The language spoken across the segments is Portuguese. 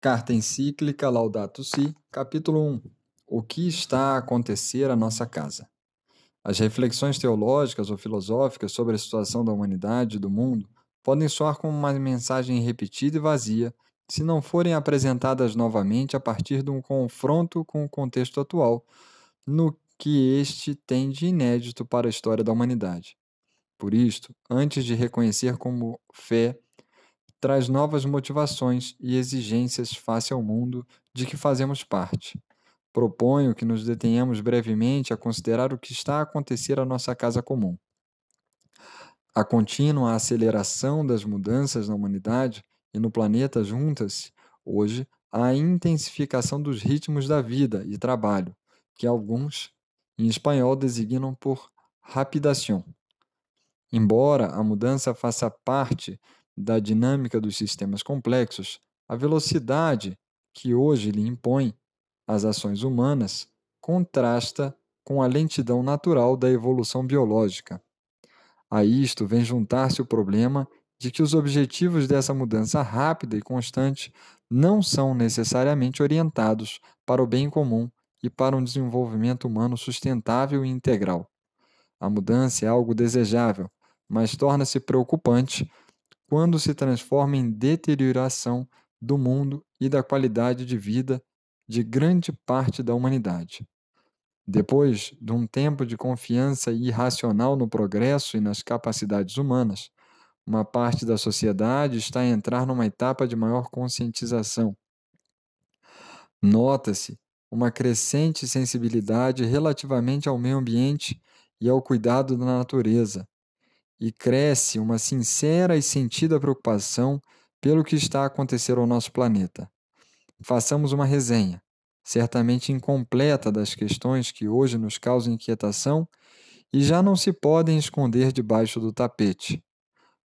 Carta encíclica Laudato Si, capítulo 1. O que está a acontecer à nossa casa? As reflexões teológicas ou filosóficas sobre a situação da humanidade e do mundo podem soar como uma mensagem repetida e vazia se não forem apresentadas novamente a partir de um confronto com o contexto atual, no que este tem de inédito para a história da humanidade. Por isto, antes de reconhecer como fé, traz novas motivações e exigências face ao mundo de que fazemos parte. Proponho que nos detenhamos brevemente a considerar o que está a acontecer à nossa casa comum. A contínua aceleração das mudanças na humanidade e no planeta junta-se, hoje, à intensificação dos ritmos da vida e trabalho, que alguns, em espanhol, designam por rapidação. Embora a mudança faça parte da dinâmica dos sistemas complexos, a velocidade que hoje lhe impõe as ações humanas contrasta com a lentidão natural da evolução biológica. A isto vem juntar-se o problema de que os objetivos dessa mudança rápida e constante não são necessariamente orientados para o bem comum e para um desenvolvimento humano sustentável e integral. A mudança é algo desejável, mas torna-se preocupante quando se transforma em deterioração do mundo e da qualidade de vida de grande parte da humanidade. Depois de um tempo de confiança irracional no progresso e nas capacidades humanas, uma parte da sociedade está a entrar numa etapa de maior conscientização. Nota-se uma crescente sensibilidade relativamente ao meio ambiente e ao cuidado da natureza, e cresce uma sincera e sentida preocupação pelo que está a acontecer ao nosso planeta. Façamos uma resenha, certamente incompleta, das questões que hoje nos causam inquietação e já não se podem esconder debaixo do tapete.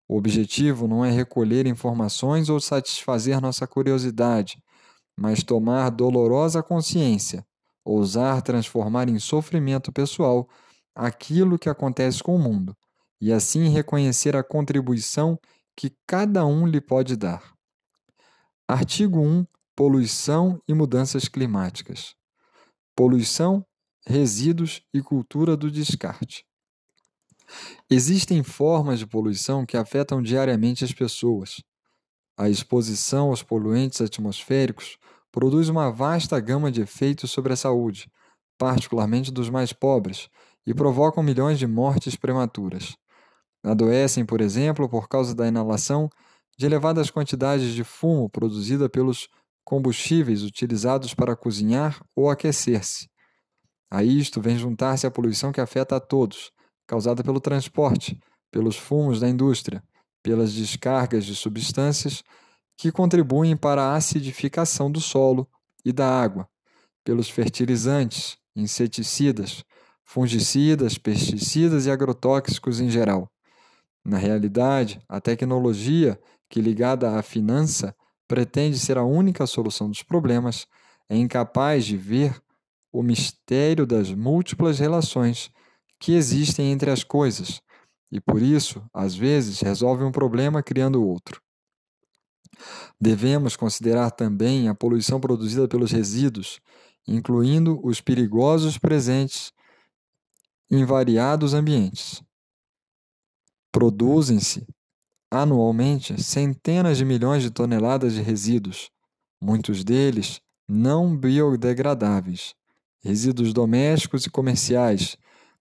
O objetivo não é recolher informações ou satisfazer nossa curiosidade, mas tomar dolorosa consciência, ousar transformar em sofrimento pessoal aquilo que acontece com o mundo e assim reconhecer a contribuição que cada um lhe pode dar. Artigo 1. Poluição e mudanças climáticas. Poluição, resíduos e cultura do descarte. Existem formas de poluição que afetam diariamente as pessoas. A exposição aos poluentes atmosféricos produz uma vasta gama de efeitos sobre a saúde, particularmente dos mais pobres, e provocam milhões de mortes prematuras. Adoecem, por exemplo, por causa da inalação de elevadas quantidades de fumo produzida pelos combustíveis utilizados para cozinhar ou aquecer-se. A isto vem juntar-se a poluição que afeta a todos, causada pelo transporte, pelos fumos da indústria, pelas descargas de substâncias que contribuem para a acidificação do solo e da água, pelos fertilizantes, inseticidas, fungicidas, pesticidas e agrotóxicos em geral. Na realidade, a tecnologia, que ligada à finança pretende ser a única solução dos problemas, é incapaz de ver o mistério das múltiplas relações que existem entre as coisas e, por isso, às vezes, resolve um problema criando outro. Devemos considerar também a poluição produzida pelos resíduos, incluindo os perigosos presentes em variados ambientes. Produzem-se anualmente centenas de milhões de toneladas de resíduos, muitos deles não biodegradáveis, resíduos domésticos e comerciais,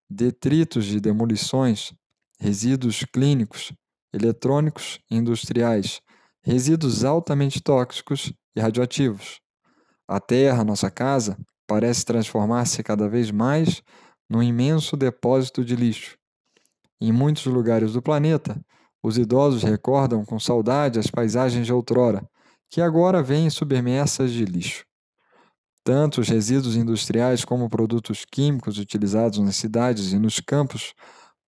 detritos de demolições, resíduos clínicos, eletrônicos e industriais, resíduos altamente tóxicos e radioativos. A Terra, nossa casa, parece transformar-se cada vez mais num imenso depósito de lixo em muitos lugares do planeta, os idosos recordam com saudade as paisagens de outrora, que agora vêm submersas de lixo. Tanto os resíduos industriais como produtos químicos utilizados nas cidades e nos campos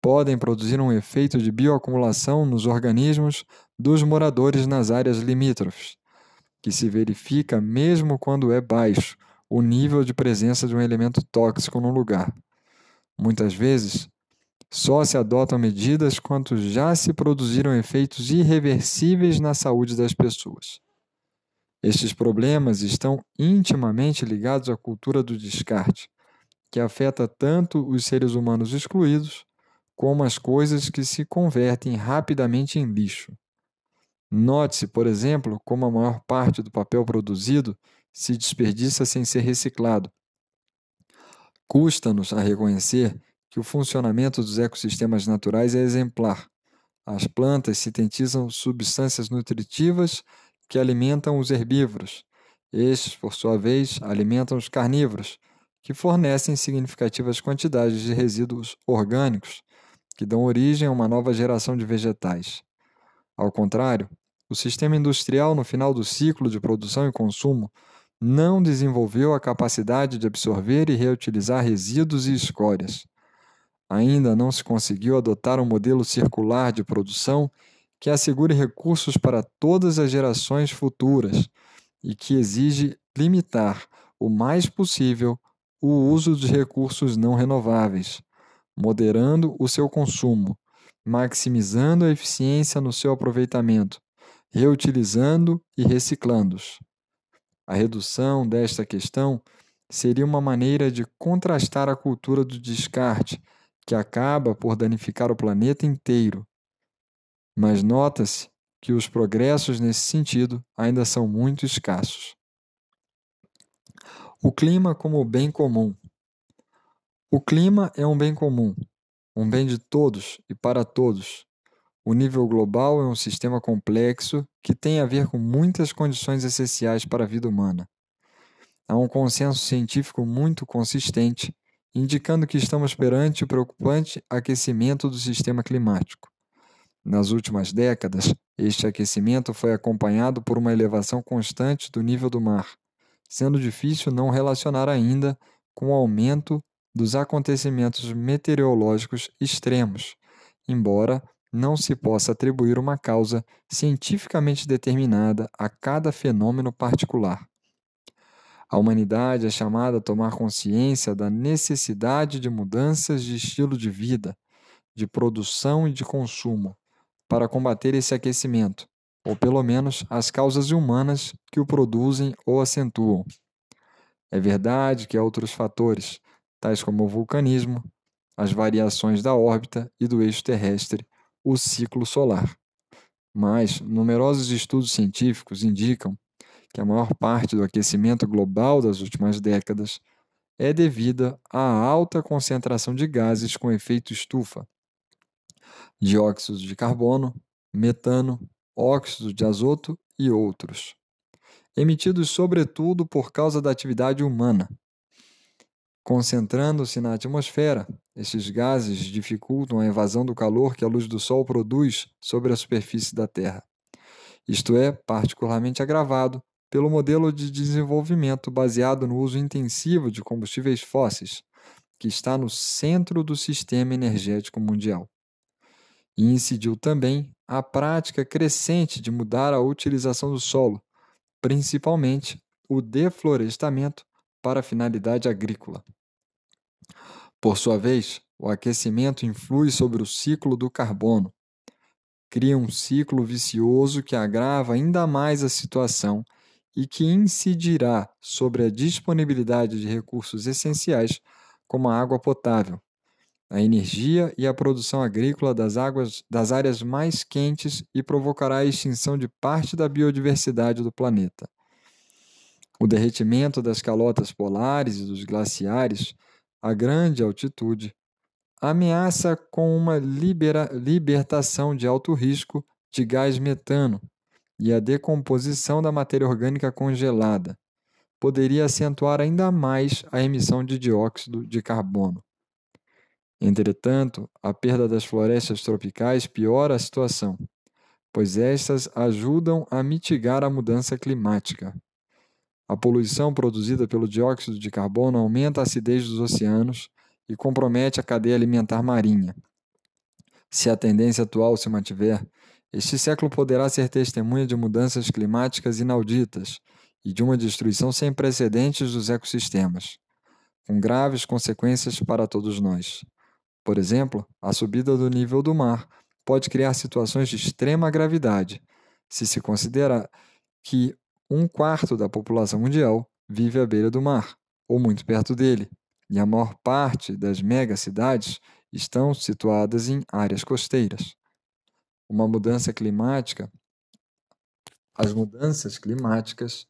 podem produzir um efeito de bioacumulação nos organismos dos moradores nas áreas limítrofes, que se verifica mesmo quando é baixo o nível de presença de um elemento tóxico no lugar. Muitas vezes, só se adotam medidas quando já se produziram efeitos irreversíveis na saúde das pessoas. Estes problemas estão intimamente ligados à cultura do descarte, que afeta tanto os seres humanos excluídos como as coisas que se convertem rapidamente em lixo. Note-se, por exemplo, como a maior parte do papel produzido se desperdiça sem ser reciclado. Custa-nos a reconhecer que o funcionamento dos ecossistemas naturais é exemplar. As plantas sintetizam substâncias nutritivas que alimentam os herbívoros. Estes, por sua vez, alimentam os carnívoros, que fornecem significativas quantidades de resíduos orgânicos, que dão origem a uma nova geração de vegetais. Ao contrário, o sistema industrial, no final do ciclo de produção e consumo, não desenvolveu a capacidade de absorver e reutilizar resíduos e escórias. Ainda não se conseguiu adotar um modelo circular de produção que assegure recursos para todas as gerações futuras e que exige limitar o mais possível o uso de recursos não renováveis, moderando o seu consumo, maximizando a eficiência no seu aproveitamento, reutilizando e reciclando-os. A redução desta questão seria uma maneira de contrastar a cultura do descarte que acaba por danificar o planeta inteiro. Mas nota-se que os progressos nesse sentido ainda são muito escassos. O clima como bem comum. O clima é um bem comum, um bem de todos e para todos. O nível global é um sistema complexo que tem a ver com muitas condições essenciais para a vida humana. Há um consenso científico muito consistente indicando que estamos perante o preocupante aquecimento do sistema climático. Nas últimas décadas, este aquecimento foi acompanhado por uma elevação constante do nível do mar, sendo difícil não relacionar ainda com o aumento dos acontecimentos meteorológicos extremos, embora não se possa atribuir uma causa cientificamente determinada a cada fenômeno particular. A humanidade é chamada a tomar consciência da necessidade de mudanças de estilo de vida, de produção e de consumo, para combater esse aquecimento, ou pelo menos as causas humanas que o produzem ou acentuam. É verdade que há outros fatores, tais como o vulcanismo, as variações da órbita e do eixo terrestre, o ciclo solar. Mas numerosos estudos científicos indicam que a maior parte do aquecimento global das últimas décadas é devida à alta concentração de gases com efeito estufa, dióxido de carbono, metano, óxido de azoto e outros, emitidos sobretudo por causa da atividade humana. Concentrando-se na atmosfera, esses gases dificultam a evasão do calor que a luz do Sol produz sobre a superfície da Terra. Isto é particularmente agravado pelo modelo de desenvolvimento baseado no uso intensivo de combustíveis fósseis, que está no centro do sistema energético mundial. E incidiu também a prática crescente de mudar a utilização do solo, principalmente o deflorestamento para finalidade agrícola. Por sua vez, o aquecimento influi sobre o ciclo do carbono, cria um ciclo vicioso que agrava ainda mais a situação e que incidirá sobre a disponibilidade de recursos essenciais como a água potável, a energia e a produção agrícola das, águas, das áreas mais quentes e provocará a extinção de parte da biodiversidade do planeta. O derretimento das calotas polares e dos glaciares a grande altitude ameaça com uma libera, libertação de alto risco de gás metano, e a decomposição da matéria orgânica congelada poderia acentuar ainda mais a emissão de dióxido de carbono. Entretanto, a perda das florestas tropicais piora a situação, pois estas ajudam a mitigar a mudança climática. A poluição produzida pelo dióxido de carbono aumenta a acidez dos oceanos e compromete a cadeia alimentar marinha. Se a tendência atual se mantiver, este século poderá ser testemunha de mudanças climáticas inauditas e de uma destruição sem precedentes dos ecossistemas, com graves consequências para todos nós. Por exemplo, a subida do nível do mar pode criar situações de extrema gravidade, se se considerar que um quarto da população mundial vive à beira do mar, ou muito perto dele, e a maior parte das megacidades estão situadas em áreas costeiras. Uma mudança climática, as mudanças climáticas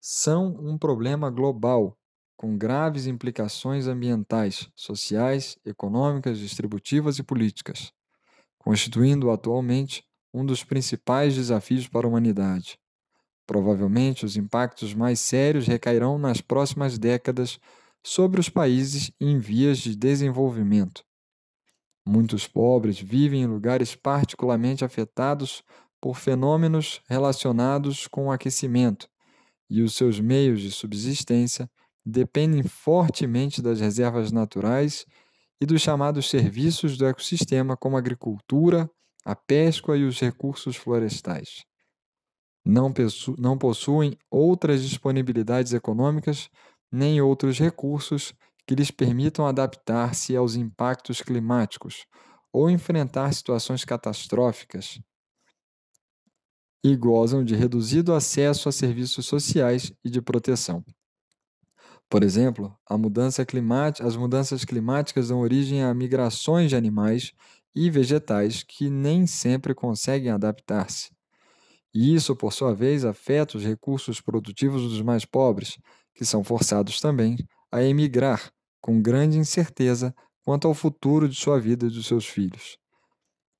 são um problema global com graves implicações ambientais, sociais, econômicas, distributivas e políticas, constituindo atualmente um dos principais desafios para a humanidade. Provavelmente os impactos mais sérios recairão nas próximas décadas sobre os países em vias de desenvolvimento. Muitos pobres vivem em lugares particularmente afetados por fenômenos relacionados com o aquecimento, e os seus meios de subsistência dependem fortemente das reservas naturais e dos chamados serviços do ecossistema, como a agricultura, a pesca e os recursos florestais. Não, não possuem outras disponibilidades econômicas nem outros recursos que lhes permitam adaptar-se aos impactos climáticos ou enfrentar situações catastróficas e gozam de reduzido acesso a serviços sociais e de proteção. Por exemplo, mudança as mudanças climáticas dão origem a migrações de animais e vegetais que nem sempre conseguem adaptar-se. E isso, por sua vez, afeta os recursos produtivos dos mais pobres, que são forçados também a emigrar, com grande incerteza quanto ao futuro de sua vida e dos seus filhos.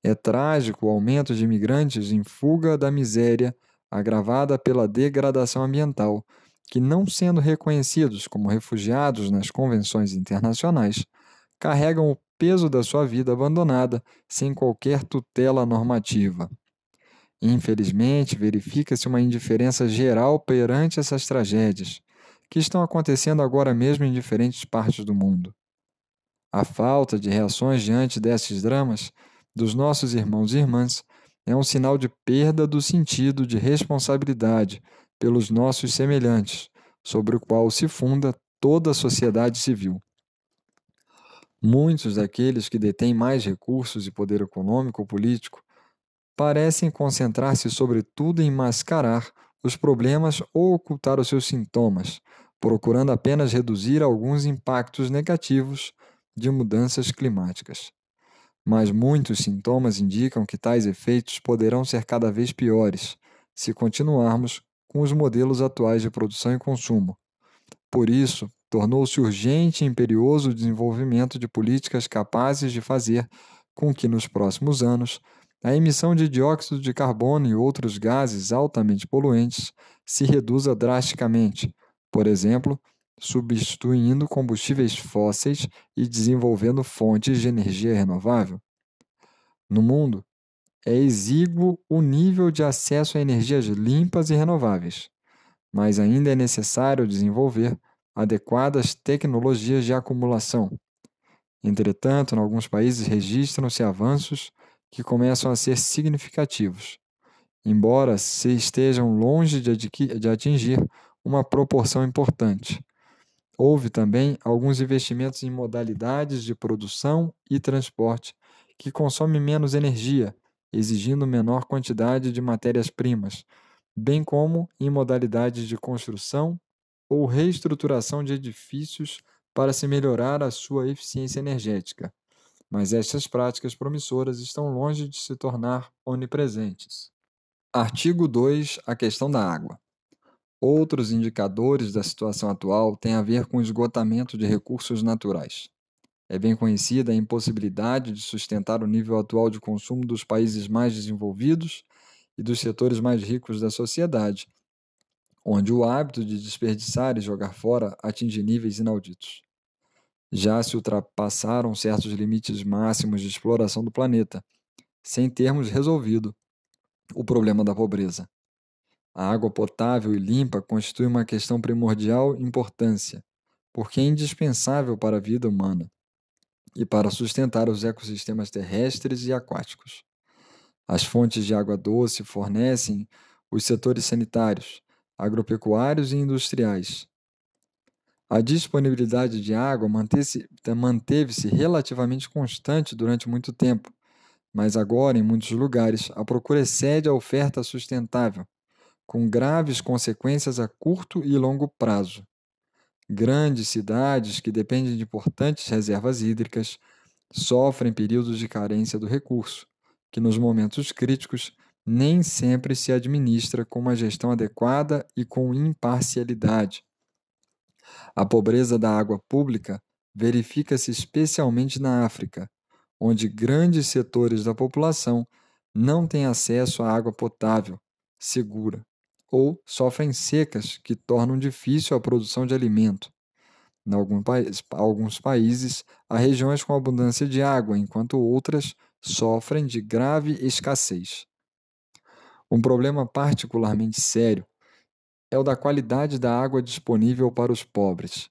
É trágico o aumento de imigrantes em fuga da miséria agravada pela degradação ambiental, que, não sendo reconhecidos como refugiados nas convenções internacionais, carregam o peso da sua vida abandonada sem qualquer tutela normativa. Infelizmente, verifica-se uma indiferença geral perante essas tragédias, que estão acontecendo agora mesmo em diferentes partes do mundo. A falta de reações diante desses dramas dos nossos irmãos e irmãs é um sinal de perda do sentido de responsabilidade pelos nossos semelhantes, sobre o qual se funda toda a sociedade civil. Muitos daqueles que detêm mais recursos e poder econômico ou político parecem concentrar-se sobretudo em mascarar os problemas ou ocultar os seus sintomas, procurando apenas reduzir alguns impactos negativos de mudanças climáticas mas muitos sintomas indicam que tais efeitos poderão ser cada vez piores se continuarmos com os modelos atuais de produção e consumo. Por isso, tornou-se urgente e imperioso o desenvolvimento de políticas capazes de fazer com que, nos próximos anos, a emissão de dióxido de carbono e outros gases altamente poluentes se reduza drasticamente, por exemplo, substituindo combustíveis fósseis e desenvolvendo fontes de energia renovável. No mundo, é exíguo o nível de acesso a energias limpas e renováveis, mas ainda é necessário desenvolver adequadas tecnologias de acumulação. Entretanto, em alguns países registram-se avanços que começam a ser significativos, embora se estejam longe de atingir uma proporção importante. Houve também alguns investimentos em modalidades de produção e transporte que consomem menos energia, exigindo menor quantidade de matérias-primas, bem como em modalidades de construção ou reestruturação de edifícios para se melhorar a sua eficiência energética. Mas estas práticas promissoras estão longe de se tornar onipresentes. Artigo 2 A questão da água. Outros indicadores da situação atual têm a ver com o esgotamento de recursos naturais. É bem conhecida a impossibilidade de sustentar o nível atual de consumo dos países mais desenvolvidos e dos setores mais ricos da sociedade, onde o hábito de desperdiçar e jogar fora atinge níveis inauditos. Já se ultrapassaram certos limites máximos de exploração do planeta, sem termos resolvido o problema da pobreza. A água potável e limpa constitui uma questão primordial importância, porque é indispensável para a vida humana e para sustentar os ecossistemas terrestres e aquáticos. As fontes de água doce fornecem os setores sanitários, agropecuários e industriais. A disponibilidade de água manteve-se relativamente constante durante muito tempo, mas agora, em muitos lugares, a procura excede a oferta sustentável, com graves consequências a curto e longo prazo. Grandes cidades que dependem de importantes reservas hídricas sofrem períodos de carência do recurso, que nos momentos críticos nem sempre se administra com uma gestão adequada e com imparcialidade. A pobreza da água pública verifica-se especialmente na África, onde grandes setores da população não têm acesso à água potável, segura, ou sofrem secas que tornam difícil a produção de alimento. Em alguns países, há regiões com abundância de água, enquanto outras sofrem de grave escassez. Um problema particularmente sério é o da qualidade da água disponível para os pobres,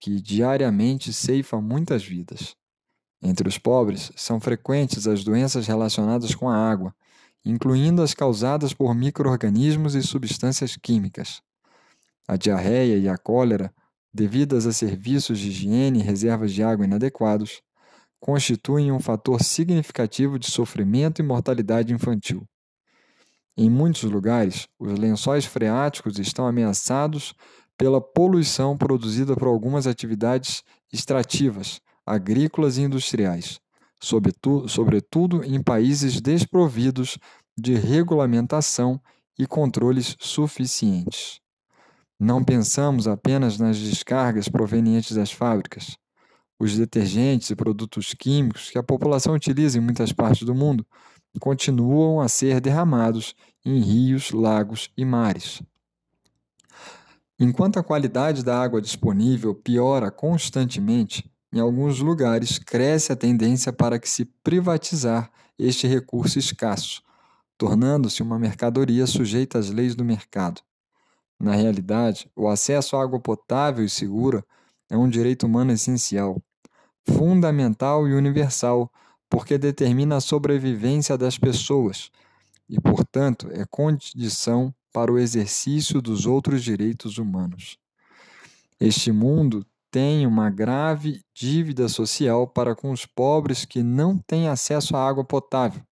que diariamente ceifa muitas vidas. Entre os pobres, são frequentes as doenças relacionadas com a água, incluindo as causadas por microorganismos e substâncias químicas. A diarreia e a cólera, devidas a serviços de higiene e reservas de água inadequados, constituem um fator significativo de sofrimento e mortalidade infantil. Em muitos lugares, os lençóis freáticos estão ameaçados pela poluição produzida por algumas atividades extrativas, agrícolas e industriais, sobretudo em países desprovidos de regulamentação e controles suficientes. Não pensamos apenas nas descargas provenientes das fábricas. Os detergentes e produtos químicos que a população utiliza em muitas partes do mundo continuam a ser derramados em rios, lagos e mares. Enquanto a qualidade da água disponível piora constantemente, em alguns lugares cresce a tendência para que se privatizar este recurso escasso, tornando-se uma mercadoria sujeita às leis do mercado. Na realidade, o acesso à água potável e segura é um direito humano essencial, fundamental e universal porque determina a sobrevivência das pessoas e, portanto, é condição para o exercício dos outros direitos humanos. Este mundo tem uma grave dívida social para com os pobres que não têm acesso à água potável,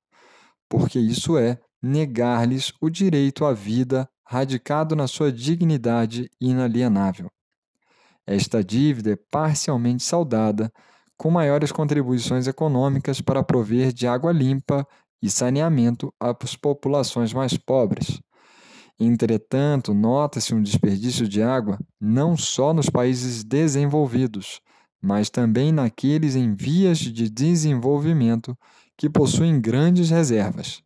porque isso é negar-lhes o direito à vida radicado na sua dignidade inalienável. Esta dívida é parcialmente saldada com maiores contribuições econômicas para prover de água limpa e saneamento às populações mais pobres. Entretanto, nota-se um desperdício de água não só nos países desenvolvidos, mas também naqueles em vias de desenvolvimento que possuem grandes reservas.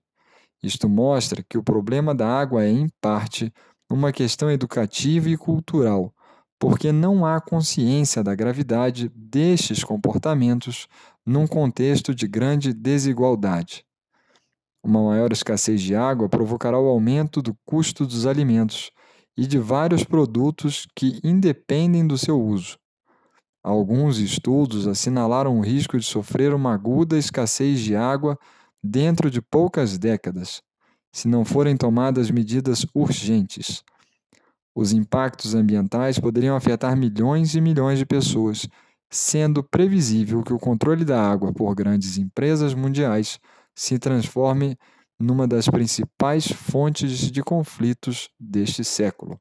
Isto mostra que o problema da água é, em parte, uma questão educativa e cultural, porque não há consciência da gravidade destes comportamentos num contexto de grande desigualdade. Uma maior escassez de água provocará o aumento do custo dos alimentos e de vários produtos que independem do seu uso. Alguns estudos assinalaram o risco de sofrer uma aguda escassez de água dentro de poucas décadas, se não forem tomadas medidas urgentes. Os impactos ambientais poderiam afetar milhões e milhões de pessoas, sendo previsível que o controle da água por grandes empresas mundiais se transforme numa das principais fontes de conflitos deste século.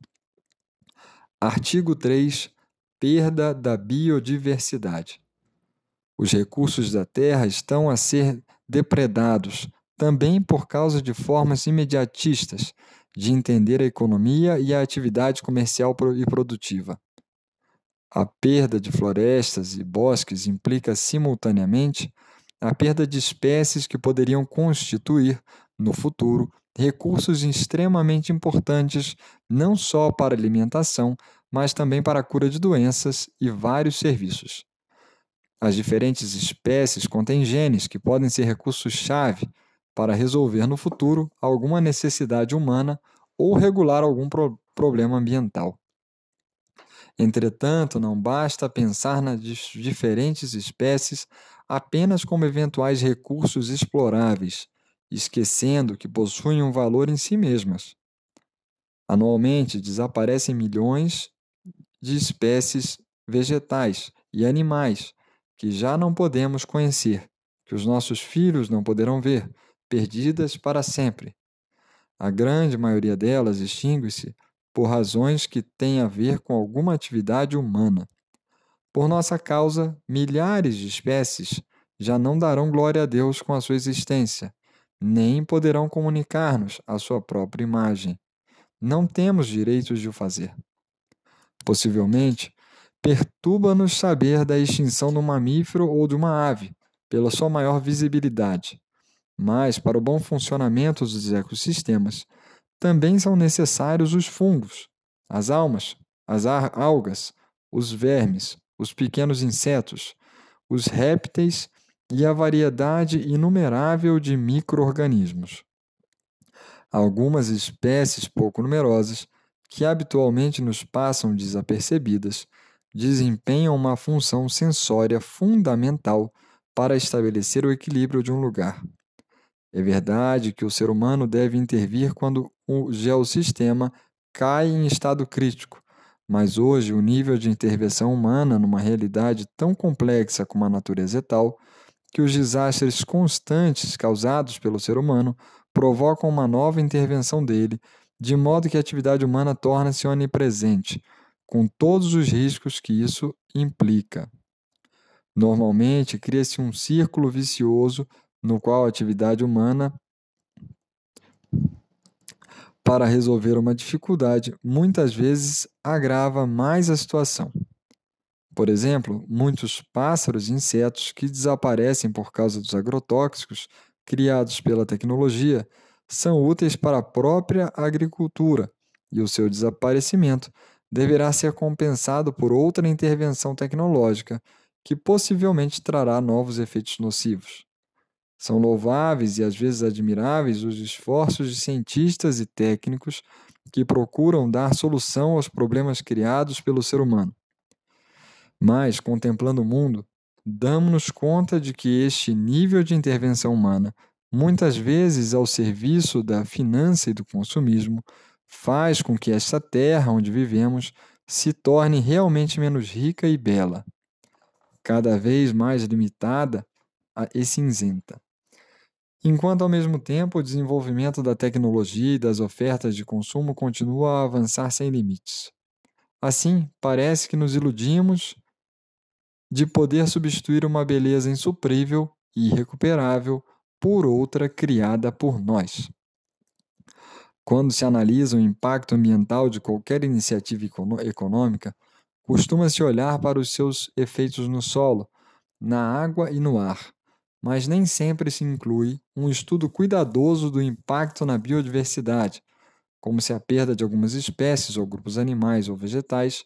Artigo 3 Perda da biodiversidade. Os recursos da Terra estão a ser depredados, também por causa de formas imediatistas de entender a economia e a atividade comercial e produtiva. A perda de florestas e bosques implica simultaneamente a perda de espécies que poderiam constituir, no futuro, recursos extremamente importantes não só para alimentação, mas também para a cura de doenças e vários serviços. As diferentes espécies contêm genes que podem ser recursos-chave para resolver no futuro alguma necessidade humana ou regular algum pro problema ambiental. Entretanto, não basta pensar nas diferentes espécies apenas como eventuais recursos exploráveis, esquecendo que possuem um valor em si mesmas. Anualmente desaparecem milhões de espécies vegetais e animais que já não podemos conhecer, que os nossos filhos não poderão ver, perdidas para sempre. A grande maioria delas extingue-se por razões que têm a ver com alguma atividade humana. Por nossa causa, milhares de espécies já não darão glória a Deus com a sua existência, nem poderão comunicar-nos a sua própria imagem. Não temos direitos de o fazer. Possivelmente, perturba-nos saber da extinção um mamífero ou de uma ave, pela sua maior visibilidade. Mas, para o bom funcionamento dos ecossistemas, também são necessários os fungos, as almas, as algas, os vermes, os pequenos insetos, os répteis e a variedade inumerável de microorganismos. Algumas espécies pouco numerosas, que habitualmente nos passam desapercebidas, desempenham uma função sensória fundamental para estabelecer o equilíbrio de um lugar. É verdade que o ser humano deve intervir quando o geossistema cai em estado crítico, mas hoje o nível de intervenção humana numa realidade tão complexa como a natureza é tal que os desastres constantes causados pelo ser humano provocam uma nova intervenção dele, de modo que a atividade humana torna-se onipresente, com todos os riscos que isso implica. Normalmente, cria-se um círculo vicioso no qual a atividade humana, para resolver uma dificuldade, muitas vezes agrava mais a situação. Por exemplo, muitos pássaros e insetos que desaparecem por causa dos agrotóxicos criados pela tecnologia são úteis para a própria agricultura e o seu desaparecimento deverá ser compensado por outra intervenção tecnológica que possivelmente trará novos efeitos nocivos. São louváveis e às vezes admiráveis os esforços de cientistas e técnicos que procuram dar solução aos problemas criados pelo ser humano. Mas, contemplando o mundo, damos-nos conta de que este nível de intervenção humana, muitas vezes ao serviço da finança e do consumismo, faz com que esta terra onde vivemos se torne realmente menos rica e bela, cada vez mais limitada e cinzenta. Enquanto, ao mesmo tempo, o desenvolvimento da tecnologia e das ofertas de consumo continua a avançar sem limites. Assim, parece que nos iludimos de poder substituir uma beleza insuprível e irrecuperável por outra criada por nós. Quando se analisa o impacto ambiental de qualquer iniciativa econômica, costuma-se olhar para os seus efeitos no solo, na água e no ar, mas nem sempre se inclui um estudo cuidadoso do impacto na biodiversidade, como se a perda de algumas espécies ou grupos animais ou vegetais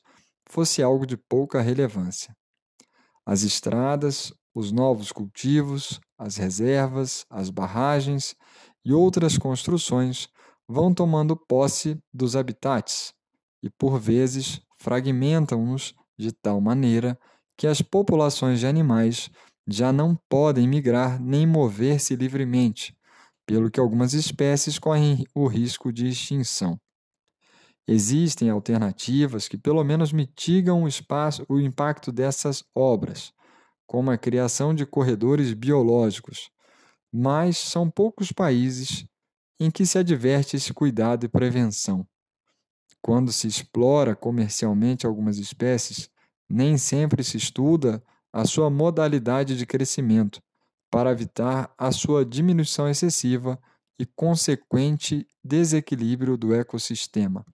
fosse algo de pouca relevância. As estradas, os novos cultivos, as reservas, as barragens e outras construções vão tomando posse dos habitats e, por vezes, fragmentam-nos de tal maneira que as populações de animais já não podem migrar nem mover-se livremente, pelo que algumas espécies correm o risco de extinção. Existem alternativas que pelo menos mitigam o, espaço, o impacto dessas obras, como a criação de corredores biológicos, mas são poucos países em que se adverte esse cuidado e prevenção. Quando se explora comercialmente algumas espécies, nem sempre se estuda a sua modalidade de crescimento, para evitar a sua diminuição excessiva e consequente desequilíbrio do ecossistema.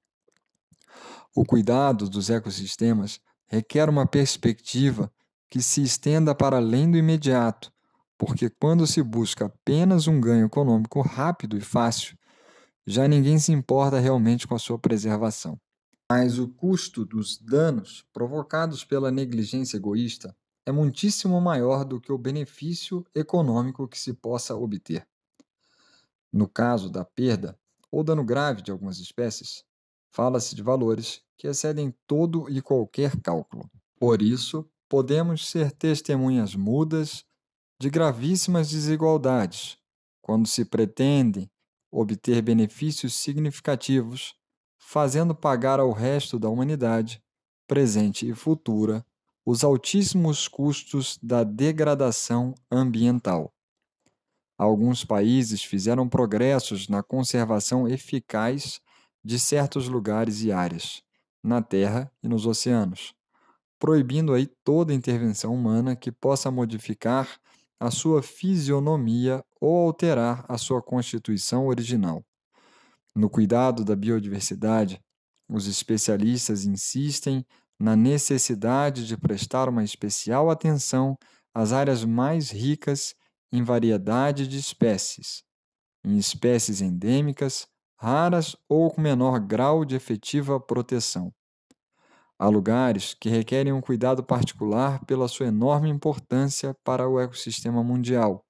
O cuidado dos ecossistemas requer uma perspectiva que se estenda para além do imediato, porque quando se busca apenas um ganho econômico rápido e fácil, já ninguém se importa realmente com a sua preservação. Mas o custo dos danos provocados pela negligência egoísta é muitíssimo maior do que o benefício econômico que se possa obter. No caso da perda ou dano grave de algumas espécies, fala-se de valores que excedem todo e qualquer cálculo. Por isso, podemos ser testemunhas mudas de gravíssimas desigualdades quando se pretende obter benefícios significativos, fazendo pagar ao resto da humanidade, presente e futura, os altíssimos custos da degradação ambiental. Alguns países fizeram progressos na conservação eficaz de certos lugares e áreas, na terra e nos oceanos, proibindo aí toda intervenção humana que possa modificar a sua fisionomia ou alterar a sua constituição original. No cuidado da biodiversidade, os especialistas insistem na necessidade de prestar uma especial atenção às áreas mais ricas em variedade de espécies, em espécies endêmicas, raras ou com menor grau de efetiva proteção. Há lugares que requerem um cuidado particular pela sua enorme importância para o ecossistema mundial,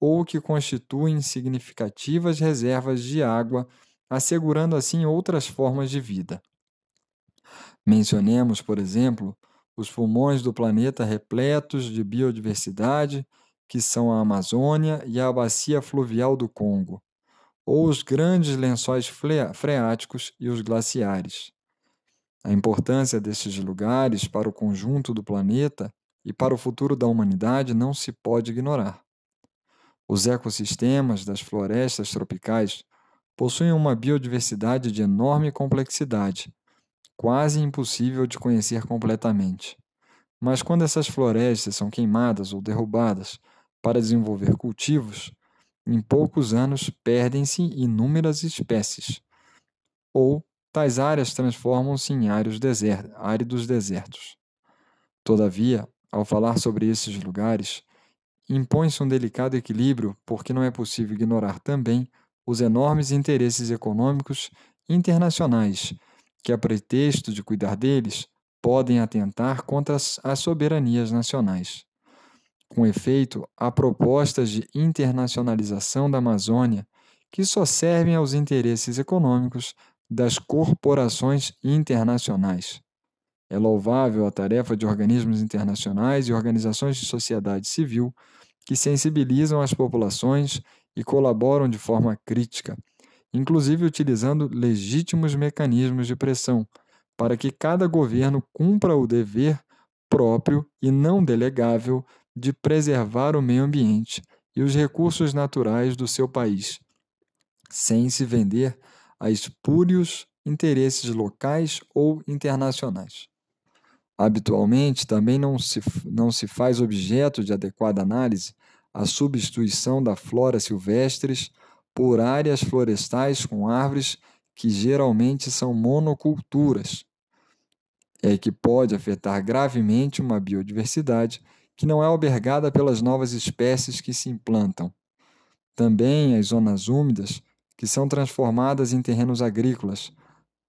ou que constituem significativas reservas de água, assegurando assim outras formas de vida. Mencionemos, por exemplo, os pulmões do planeta repletos de biodiversidade, que são a Amazônia e a Bacia Fluvial do Congo, ou os grandes lençóis freáticos e os glaciares. A importância desses lugares para o conjunto do planeta e para o futuro da humanidade não se pode ignorar. Os ecossistemas das florestas tropicais possuem uma biodiversidade de enorme complexidade, quase impossível de conhecer completamente. Mas quando essas florestas são queimadas ou derrubadas para desenvolver cultivos, em poucos anos perdem-se inúmeras espécies, ou tais áreas transformam-se em áridos desertos. Todavia, ao falar sobre esses lugares, impõe-se um delicado equilíbrio porque não é possível ignorar também os enormes interesses econômicos internacionais que, a pretexto de cuidar deles, podem atentar contra as soberanias nacionais. Com efeito, há propostas de internacionalização da Amazônia que só servem aos interesses econômicos das corporações internacionais. É louvável a tarefa de organismos internacionais e organizações de sociedade civil que sensibilizam as populações e colaboram de forma crítica, inclusive utilizando legítimos mecanismos de pressão, para que cada governo cumpra o dever próprio e não delegável de preservar o meio ambiente e os recursos naturais do seu país, sem se vender a espúrios interesses locais ou internacionais. Habitualmente, também não se, não se faz objeto de adequada análise a substituição da flora silvestres por áreas florestais com árvores que geralmente são monoculturas, é que pode afetar gravemente uma biodiversidade que não é albergada pelas novas espécies que se implantam. Também as zonas úmidas que são transformadas em terrenos agrícolas,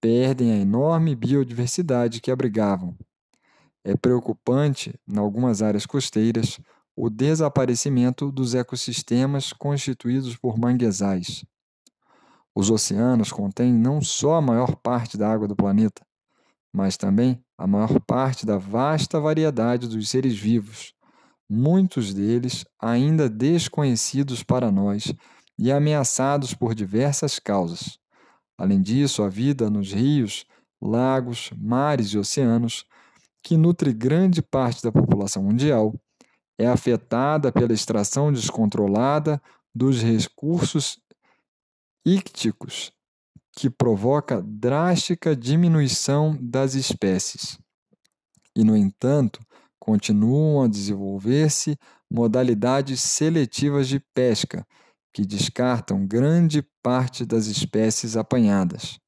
perdem a enorme biodiversidade que abrigavam. É preocupante, em algumas áreas costeiras, o desaparecimento dos ecossistemas constituídos por manguezais. Os oceanos contêm não só a maior parte da água do planeta, mas também a maior parte da vasta variedade dos seres vivos, muitos deles ainda desconhecidos para nós e ameaçados por diversas causas. Além disso, a vida nos rios, lagos, mares e oceanos, que nutre grande parte da população mundial, é afetada pela extração descontrolada dos recursos ícticos, que provoca drástica diminuição das espécies. E, no entanto, continuam a desenvolver-se modalidades seletivas de pesca que descartam grande parte das espécies apanhadas.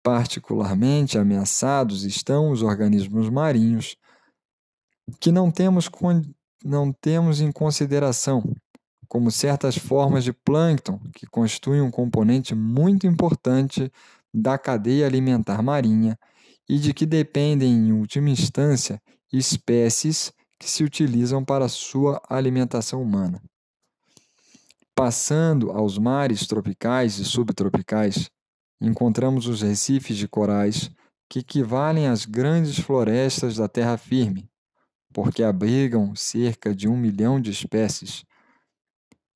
Particularmente ameaçados estão os organismos marinhos, que não temos, não temos em consideração, como certas formas de plâncton, que constituem um componente muito importante da cadeia alimentar marinha e de que dependem, em última instância, espécies que se utilizam para sua alimentação humana. Passando aos mares tropicais e subtropicais, encontramos os recifes de corais, que equivalem às grandes florestas da terra firme, porque abrigam cerca de um milhão de espécies,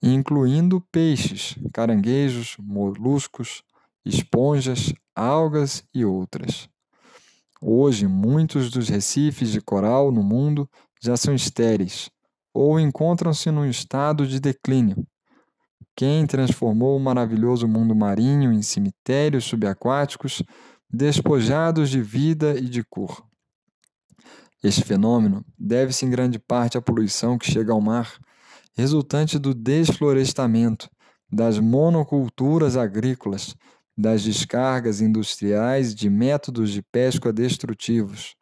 incluindo peixes, caranguejos, moluscos, esponjas, algas e outras. Hoje, muitos dos recifes de coral no mundo já são estéreis ou encontram-se num estado de declínio. Quem transformou o maravilhoso mundo marinho em cemitérios subaquáticos despojados de vida e de cor? Este fenômeno deve-se em grande parte à poluição que chega ao mar, resultante do desflorestamento, das monoculturas agrícolas, das descargas industriais de métodos de pesca destrutivos,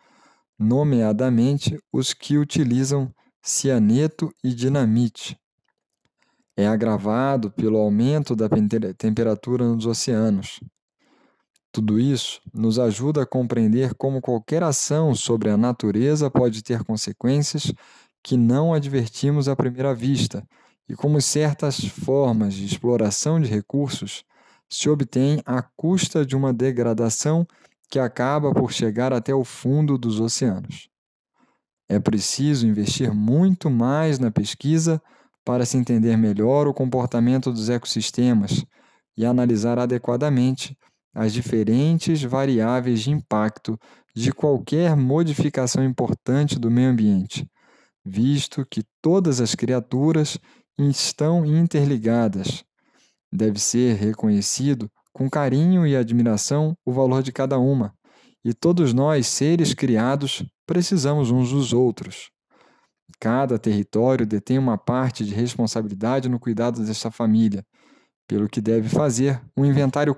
nomeadamente os que utilizam cianeto e dinamite. É agravado pelo aumento da temperatura nos oceanos. Tudo isso nos ajuda a compreender como qualquer ação sobre a natureza pode ter consequências que não advertimos à primeira vista e como certas formas de exploração de recursos se obtêm à custa de uma degradação que acaba por chegar até o fundo dos oceanos. É preciso investir muito mais na pesquisa para se entender melhor o comportamento dos ecossistemas e analisar adequadamente as diferentes variáveis de impacto de qualquer modificação importante do meio ambiente, visto que todas as criaturas estão interligadas. Deve ser reconhecido com carinho e admiração o valor de cada uma, e todos nós, seres criados, precisamos uns dos outros. Cada território detém uma parte de responsabilidade no cuidado desta família, pelo que deve fazer um inventário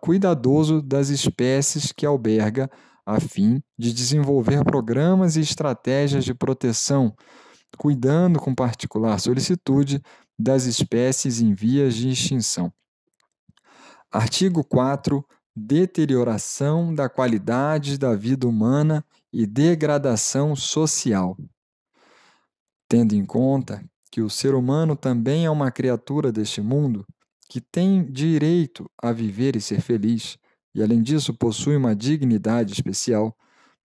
cuidadoso das espécies que alberga, a fim de desenvolver programas e estratégias de proteção cuidando com particular solicitude das espécies em vias de extinção. Artigo 4. Deterioração da qualidade da vida humana e degradação social. Tendo em conta que o ser humano também é uma criatura deste mundo, que tem direito a viver e ser feliz, e além disso possui uma dignidade especial,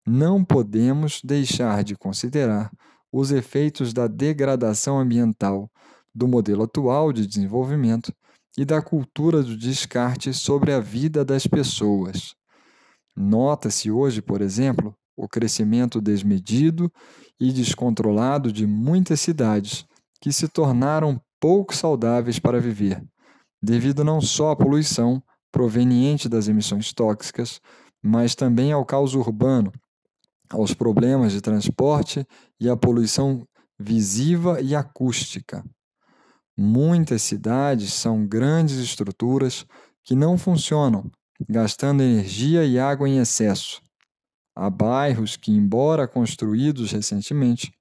não podemos deixar de considerar os efeitos da degradação ambiental, do modelo atual de desenvolvimento e da cultura do descarte sobre a vida das pessoas. Nota-se hoje, por exemplo, o crescimento desmedido e descontrolado de muitas cidades que se tornaram pouco saudáveis para viver, devido não só à poluição proveniente das emissões tóxicas, mas também ao caos urbano, aos problemas de transporte e à poluição visiva e acústica. Muitas cidades são grandes estruturas que não funcionam, gastando energia e água em excesso. Há bairros que, embora construídos recentemente,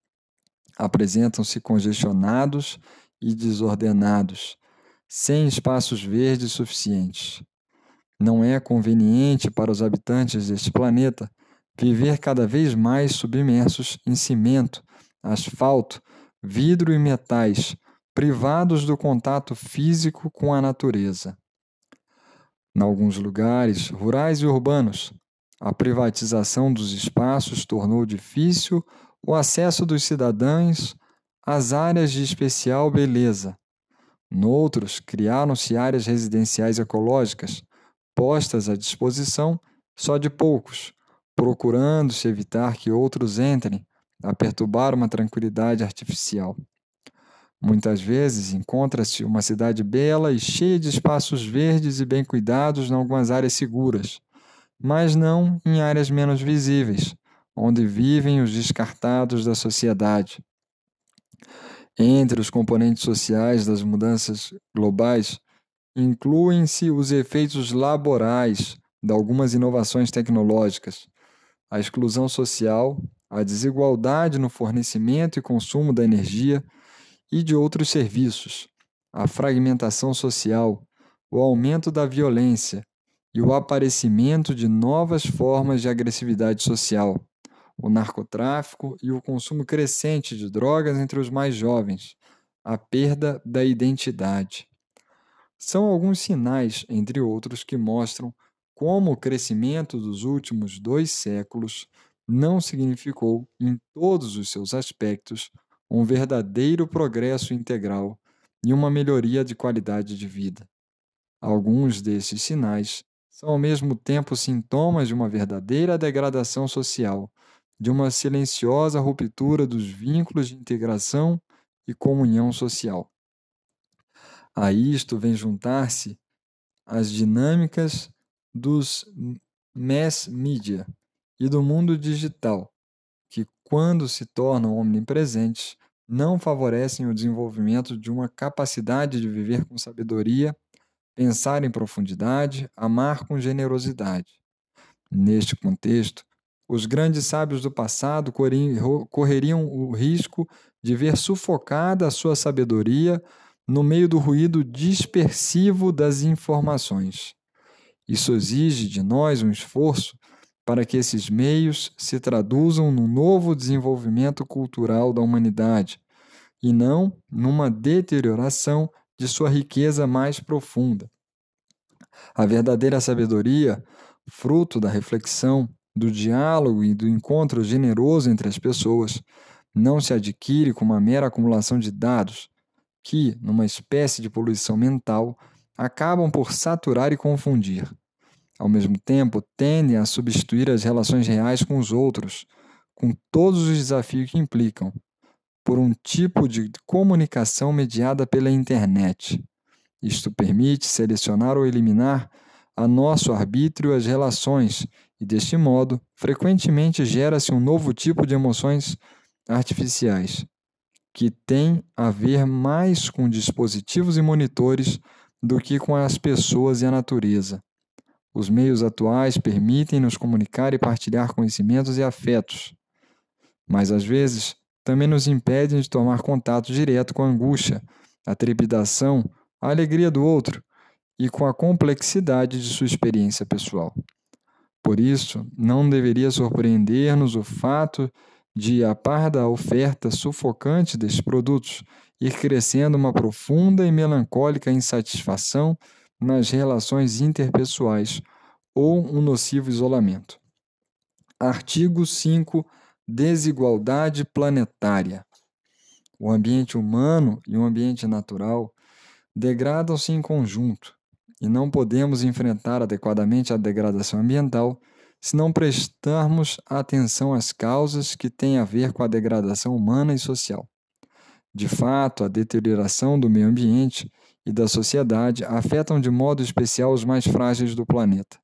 apresentam-se congestionados e desordenados, sem espaços verdes suficientes. Não é conveniente para os habitantes deste planeta viver cada vez mais submersos em cimento, asfalto, vidro e metais, privados do contato físico com a natureza. Em alguns lugares, rurais e urbanos, a privatização dos espaços tornou difícil o acesso dos cidadãos às áreas de especial beleza. Noutros, criaram-se áreas residenciais ecológicas, postas à disposição só de poucos, procurando-se evitar que outros entrem a perturbar uma tranquilidade artificial. Muitas vezes encontra-se uma cidade bela e cheia de espaços verdes e bem cuidados em algumas áreas seguras, mas não em áreas menos visíveis, onde vivem os descartados da sociedade. Entre os componentes sociais das mudanças globais, incluem-se os efeitos laborais de algumas inovações tecnológicas, a exclusão social, a desigualdade no fornecimento e consumo da energia e de outros serviços, a fragmentação social, o aumento da violência e o aparecimento de novas formas de agressividade social, o narcotráfico e o consumo crescente de drogas entre os mais jovens, a perda da identidade. São alguns sinais, entre outros, que mostram como o crescimento dos últimos dois séculos não significou, em todos os seus aspectos, um verdadeiro progresso integral e uma melhoria de qualidade de vida. Alguns desses sinais são ao mesmo tempo sintomas de uma verdadeira degradação social, de uma silenciosa ruptura dos vínculos de integração e comunhão social. A isto vem juntar-se as dinâmicas dos mass media e do mundo digital, que, quando se tornam omnipresentes, não favorecem o desenvolvimento de uma capacidade de viver com sabedoria, pensar em profundidade, amar com generosidade. Neste contexto, os grandes sábios do passado correriam o risco de ver sufocada a sua sabedoria no meio do ruído dispersivo das informações. Isso exige de nós um esforço para que esses meios se traduzam num novo desenvolvimento cultural da humanidade e não numa deterioração de sua riqueza mais profunda. A verdadeira sabedoria, fruto da reflexão, do diálogo e do encontro generoso entre as pessoas, não se adquire com uma mera acumulação de dados, que, numa espécie de poluição mental, acabam por saturar e confundir. Ao mesmo tempo, tendem a substituir as relações reais com os outros, com todos os desafios que implicam, por um tipo de comunicação mediada pela internet. Isto permite selecionar ou eliminar a nosso arbítrio as relações e, deste modo, frequentemente gera-se um novo tipo de emoções artificiais, que tem a ver mais com dispositivos e monitores do que com as pessoas e a natureza. Os meios atuais permitem nos comunicar e partilhar conhecimentos e afetos, mas às vezes também nos impedem de tomar contato direto com a angústia, a trepidação, a alegria do outro e com a complexidade de sua experiência pessoal. Por isso, não deveria surpreender-nos o fato de, a par da oferta sufocante destes produtos, ir crescendo uma profunda e melancólica insatisfação nas relações interpessoais ou um nocivo isolamento. Artigo 5. Desigualdade planetária. O ambiente humano e o ambiente natural degradam-se em conjunto, e não podemos enfrentar adequadamente a degradação ambiental se não prestarmos atenção às causas que têm a ver com a degradação humana e social. De fato, a deterioração do meio ambiente e da sociedade afetam de modo especial os mais frágeis do planeta.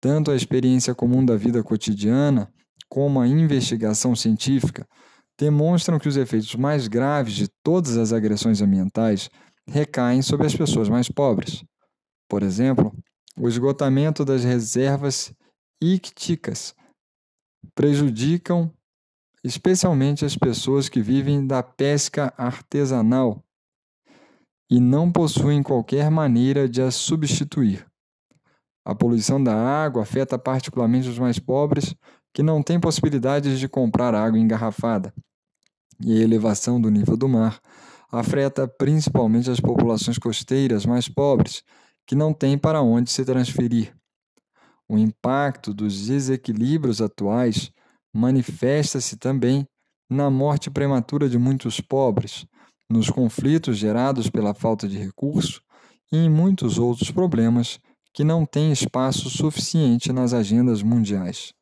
Tanto a experiência comum da vida cotidiana como a investigação científica demonstram que os efeitos mais graves de todas as agressões ambientais recaem sobre as pessoas mais pobres. Por exemplo, o esgotamento das reservas ícticas prejudicam especialmente as pessoas que vivem da pesca artesanal e não possuem qualquer maneira de a substituir. A poluição da água afeta particularmente os mais pobres que não têm possibilidades de comprar água engarrafada. E a elevação do nível do mar afeta principalmente as populações costeiras mais pobres, que não têm para onde se transferir. O impacto dos desequilíbrios atuais manifesta-se também na morte prematura de muitos pobres, nos conflitos gerados pela falta de recurso e em muitos outros problemas que não têm espaço suficiente nas agendas mundiais.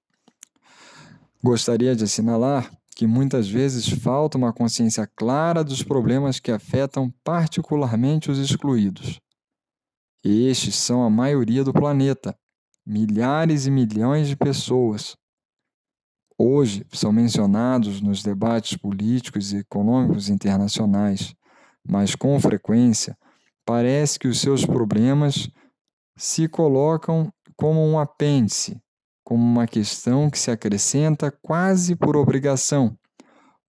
Gostaria de assinalar que muitas vezes falta uma consciência clara dos problemas que afetam particularmente os excluídos. Estes são a maioria do planeta, milhares e milhões de pessoas, hoje são mencionados nos debates políticos e econômicos internacionais, mas com frequência parece que os seus problemas se colocam como um apêndice, como uma questão que se acrescenta quase por obrigação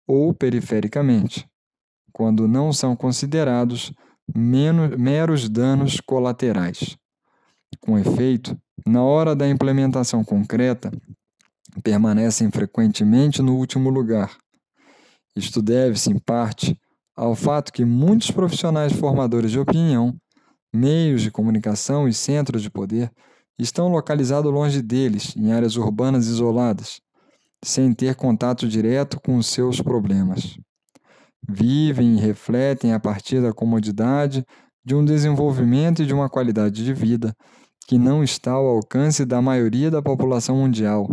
ou perifericamente, quando não são considerados meros danos colaterais. Com efeito, na hora da implementação concreta, permanecem frequentemente no último lugar. Isto deve-se, em parte, ao fato que muitos profissionais formadores de opinião, meios de comunicação e centros de poder estão localizados longe deles, em áreas urbanas isoladas, sem ter contato direto com os seus problemas. Vivem e refletem a partir da comodidade de um desenvolvimento e de uma qualidade de vida que não está ao alcance da maioria da população mundial.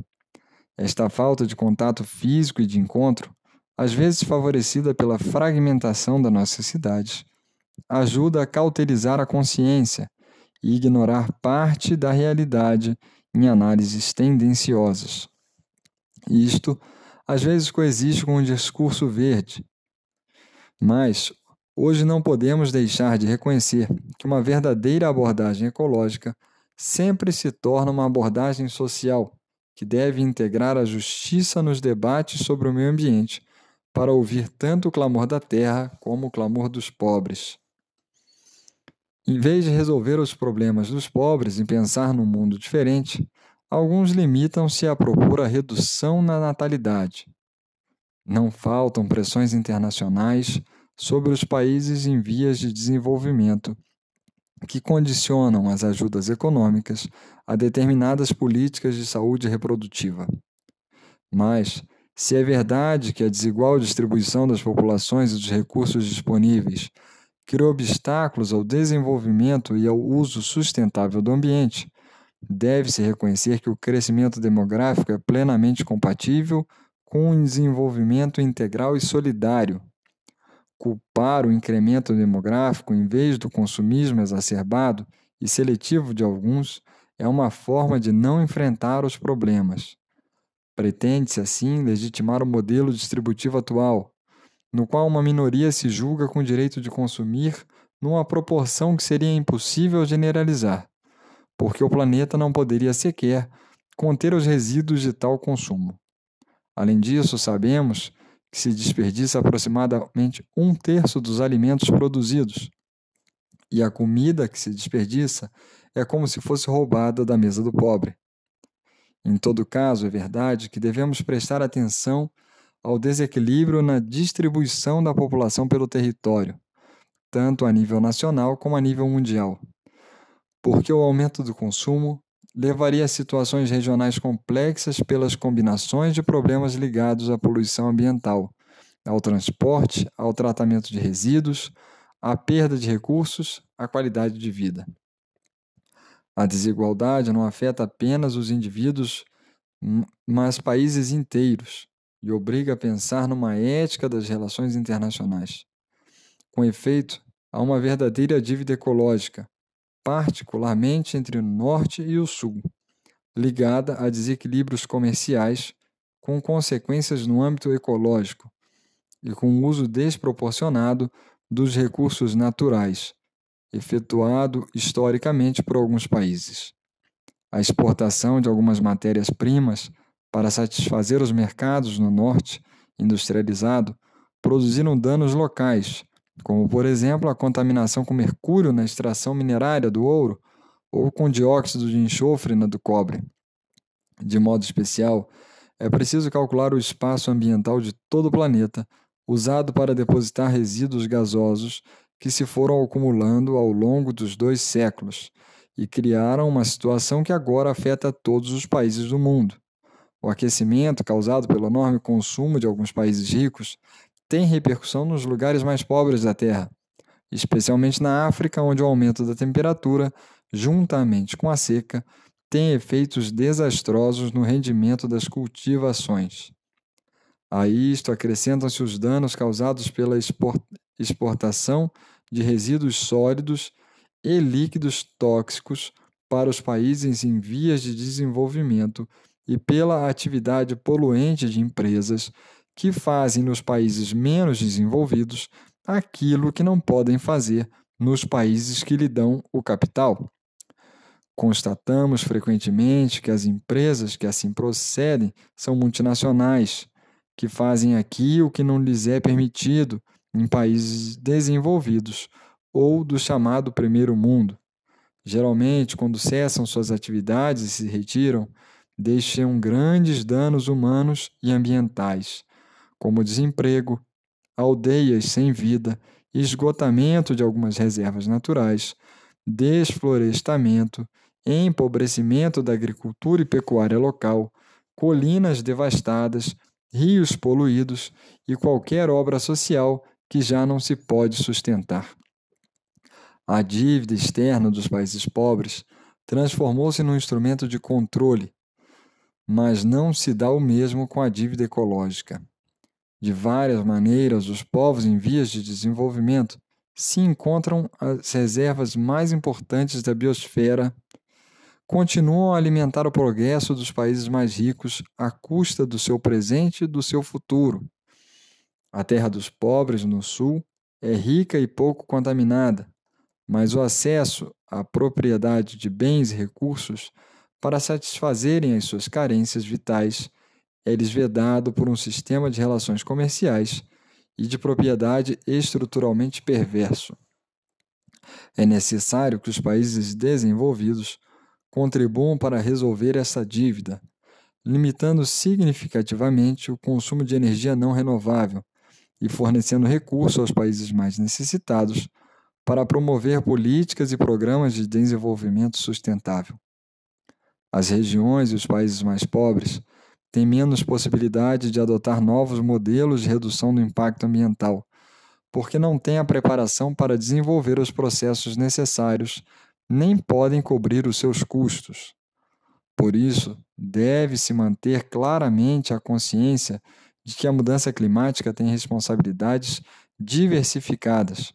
Esta falta de contato físico e de encontro, às vezes favorecida pela fragmentação das nossas cidades, ajuda a cauterizar a consciência e ignorar parte da realidade em análises tendenciosas. Isto, às vezes, coexiste com o discurso verde. Mas, hoje não podemos deixar de reconhecer que uma verdadeira abordagem ecológica sempre se torna uma abordagem social que deve integrar a justiça nos debates sobre o meio ambiente, para ouvir tanto o clamor da terra como o clamor dos pobres. Em vez de resolver os problemas dos pobres e pensar num mundo diferente, alguns limitam-se a propor a redução na natalidade. Não faltam pressões internacionais sobre os países em vias de desenvolvimento que condicionam as ajudas econômicas a determinadas políticas de saúde reprodutiva. Mas, se é verdade que a desigual distribuição das populações e dos recursos disponíveis cria obstáculos ao desenvolvimento e ao uso sustentável do ambiente, deve-se reconhecer que o crescimento demográfico é plenamente compatível com um desenvolvimento integral e solidário culpar o incremento demográfico em vez do consumismo exacerbado e seletivo de alguns é uma forma de não enfrentar os problemas. Pretende-se, assim, legitimar o modelo distributivo atual, no qual uma minoria se julga com o direito de consumir numa proporção que seria impossível generalizar, porque o planeta não poderia sequer conter os resíduos de tal consumo. Além disso, sabemos que se desperdiça aproximadamente um terço dos alimentos produzidos. E a comida que se desperdiça é como se fosse roubada da mesa do pobre. Em todo caso, é verdade que devemos prestar atenção ao desequilíbrio na distribuição da população pelo território, tanto a nível nacional como a nível mundial, porque o aumento do consumo levaria a situações regionais complexas pelas combinações de problemas ligados à poluição ambiental, ao transporte, ao tratamento de resíduos, à perda de recursos, à qualidade de vida. A desigualdade não afeta apenas os indivíduos, mas países inteiros e obriga a pensar numa ética das relações internacionais. Com efeito, há uma verdadeira dívida ecológica, particularmente entre o Norte e o Sul, ligada a desequilíbrios comerciais com consequências no âmbito ecológico e com o uso desproporcionado dos recursos naturais, efetuado historicamente por alguns países. A exportação de algumas matérias-primas para satisfazer os mercados no norte industrializado produziram danos locais, como por exemplo a contaminação com mercúrio na extração minerária do ouro ou com dióxido de enxofre na do cobre. De modo especial, é preciso calcular o espaço ambiental de todo o planeta, usado para depositar resíduos gasosos que se foram acumulando ao longo dos dois séculos e criaram uma situação que agora afeta todos os países do mundo. O aquecimento causado pelo enorme consumo de alguns países ricos tem repercussão nos lugares mais pobres da Terra, especialmente na África, onde o aumento da temperatura, juntamente com a seca, tem efeitos desastrosos no rendimento das cultivações. A isto acrescentam-se os danos causados pela exportação de resíduos sólidos e líquidos tóxicos para os países em vias de desenvolvimento e pela atividade poluente de empresas que fazem nos países menos desenvolvidos aquilo que não podem fazer nos países que lhe dão o capital. Constatamos frequentemente que as empresas que assim procedem são multinacionais, que fazem aqui o que não lhes é permitido em países desenvolvidos ou do chamado primeiro mundo. Geralmente, quando cessam suas atividades e se retiram, deixam grandes danos humanos e ambientais como desemprego, aldeias sem vida, esgotamento de algumas reservas naturais, desflorestamento, empobrecimento da agricultura e pecuária local, colinas devastadas, rios poluídos e qualquer obra social que já não se pode sustentar. A dívida externa dos países pobres transformou-se num instrumento de controle, mas não se dá o mesmo com a dívida ecológica. De várias maneiras, os povos em vias de desenvolvimento se encontram as reservas mais importantes da biosfera, continuam a alimentar o progresso dos países mais ricos à custa do seu presente e do seu futuro. A terra dos pobres no sul é rica e pouco contaminada, mas o acesso à propriedade de bens e recursos para satisfazerem as suas carências vitais é-lhes vedado por um sistema de relações comerciais e de propriedade estruturalmente perverso. É necessário que os países desenvolvidos contribuam para resolver essa dívida, limitando significativamente o consumo de energia não renovável e fornecendo recursos aos países mais necessitados para promover políticas e programas de desenvolvimento sustentável. As regiões e os países mais pobres têm menos possibilidade de adotar novos modelos de redução do impacto ambiental, porque não têm a preparação para desenvolver os processos necessários, nem podem cobrir os seus custos. Por isso, deve-se manter claramente a consciência de que a mudança climática tem responsabilidades diversificadas.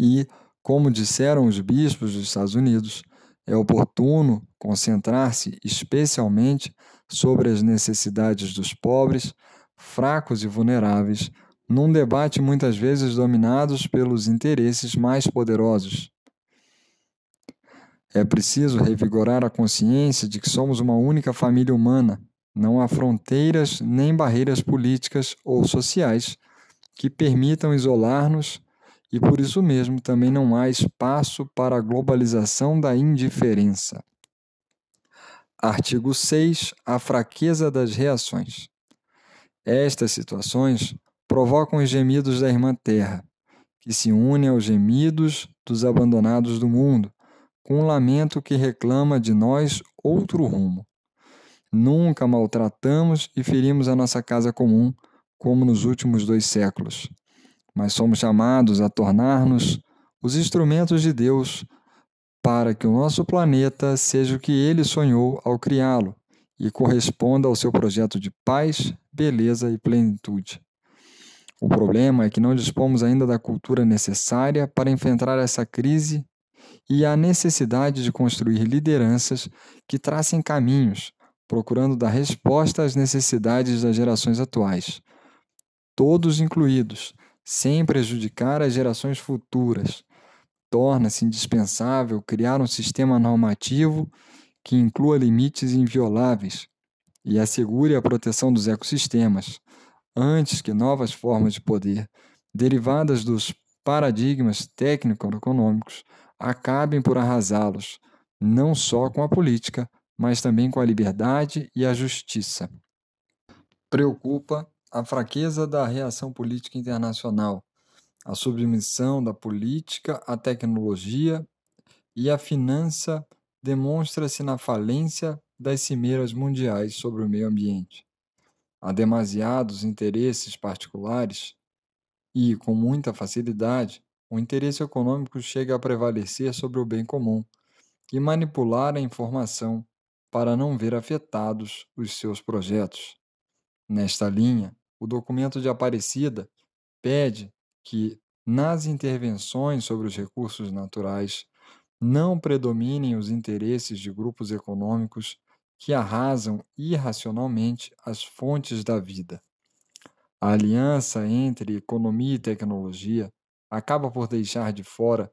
E, como disseram os bispos dos Estados Unidos, é oportuno concentrar-se especialmente sobre as necessidades dos pobres, fracos e vulneráveis, num debate muitas vezes dominados pelos interesses mais poderosos. É preciso revigorar a consciência de que somos uma única família humana. Não há fronteiras nem barreiras políticas ou sociais que permitam isolar-nos e por isso mesmo também não há espaço para a globalização da indiferença. Artigo 6. A fraqueza das reações. Estas situações provocam os gemidos da irmã Terra, que se unem aos gemidos dos abandonados do mundo, com um lamento que reclama de nós outro rumo. Nunca maltratamos e ferimos a nossa casa comum, como nos últimos dois séculos mas somos chamados a tornar-nos os instrumentos de Deus para que o nosso planeta seja o que ele sonhou ao criá-lo e corresponda ao seu projeto de paz, beleza e plenitude. O problema é que não dispomos ainda da cultura necessária para enfrentar essa crise e a necessidade de construir lideranças que tracem caminhos, procurando dar resposta às necessidades das gerações atuais, todos incluídos, sem prejudicar as gerações futuras. Torna-se indispensável criar um sistema normativo que inclua limites invioláveis e assegure a proteção dos ecossistemas, antes que novas formas de poder, derivadas dos paradigmas técnico-econômicos, acabem por arrasá-los, não só com a política, mas também com a liberdade e a justiça. Preocupa a fraqueza da reação política internacional, a submissão da política à tecnologia e a finança demonstra-se na falência das cimeiras mundiais sobre o meio ambiente. Há demasiados interesses particulares e, com muita facilidade, o interesse econômico chega a prevalecer sobre o bem comum e manipular a informação para não ver afetados os seus projetos. Nesta linha, o documento de Aparecida pede que, nas intervenções sobre os recursos naturais, não predominem os interesses de grupos econômicos que arrasam irracionalmente as fontes da vida. A aliança entre economia e tecnologia acaba por deixar de fora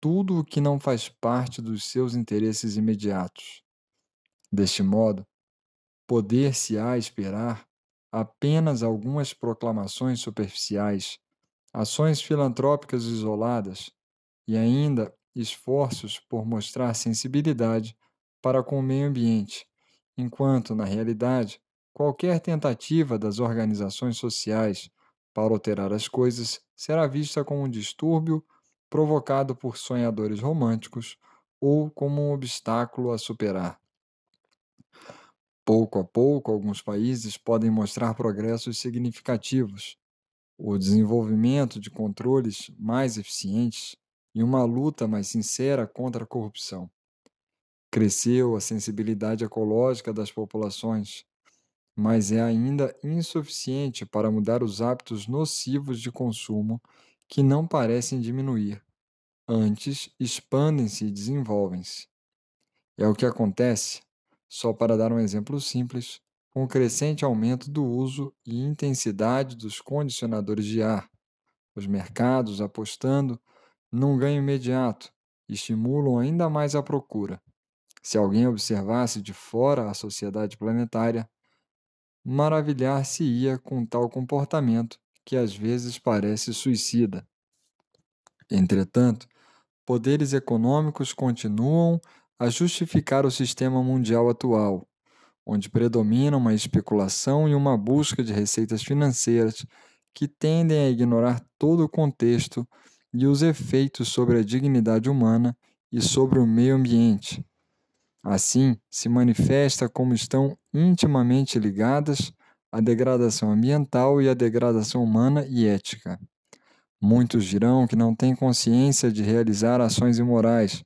tudo o que não faz parte dos seus interesses imediatos. Deste modo, poder-se-á esperar apenas algumas proclamações superficiais, ações filantrópicas isoladas e ainda esforços por mostrar sensibilidade para com o meio ambiente, enquanto, na realidade, qualquer tentativa das organizações sociais para alterar as coisas será vista como um distúrbio provocado por sonhadores românticos ou como um obstáculo a superar. Pouco a pouco, alguns países podem mostrar progressos significativos. O desenvolvimento de controles mais eficientes e uma luta mais sincera contra a corrupção. Cresceu a sensibilidade ecológica das populações, mas é ainda insuficiente para mudar os hábitos nocivos de consumo que não parecem diminuir. Antes, expandem-se e desenvolvem-se. É o que acontece, só para dar um exemplo simples, com o crescente aumento do uso e intensidade dos condicionadores de ar. Os mercados, apostando num ganho imediato, estimulam ainda mais a procura. Se alguém observasse de fora a sociedade planetária, maravilhar-se-ia com tal comportamento que às vezes parece suicida. Entretanto, poderes econômicos continuam a justificar o sistema mundial atual, onde predomina uma especulação e uma busca de receitas financeiras que tendem a ignorar todo o contexto e os efeitos sobre a dignidade humana e sobre o meio ambiente. Assim, se manifesta como estão intimamente ligadas a degradação ambiental e a degradação humana e ética. Muitos dirão que não têm consciência de realizar ações imorais,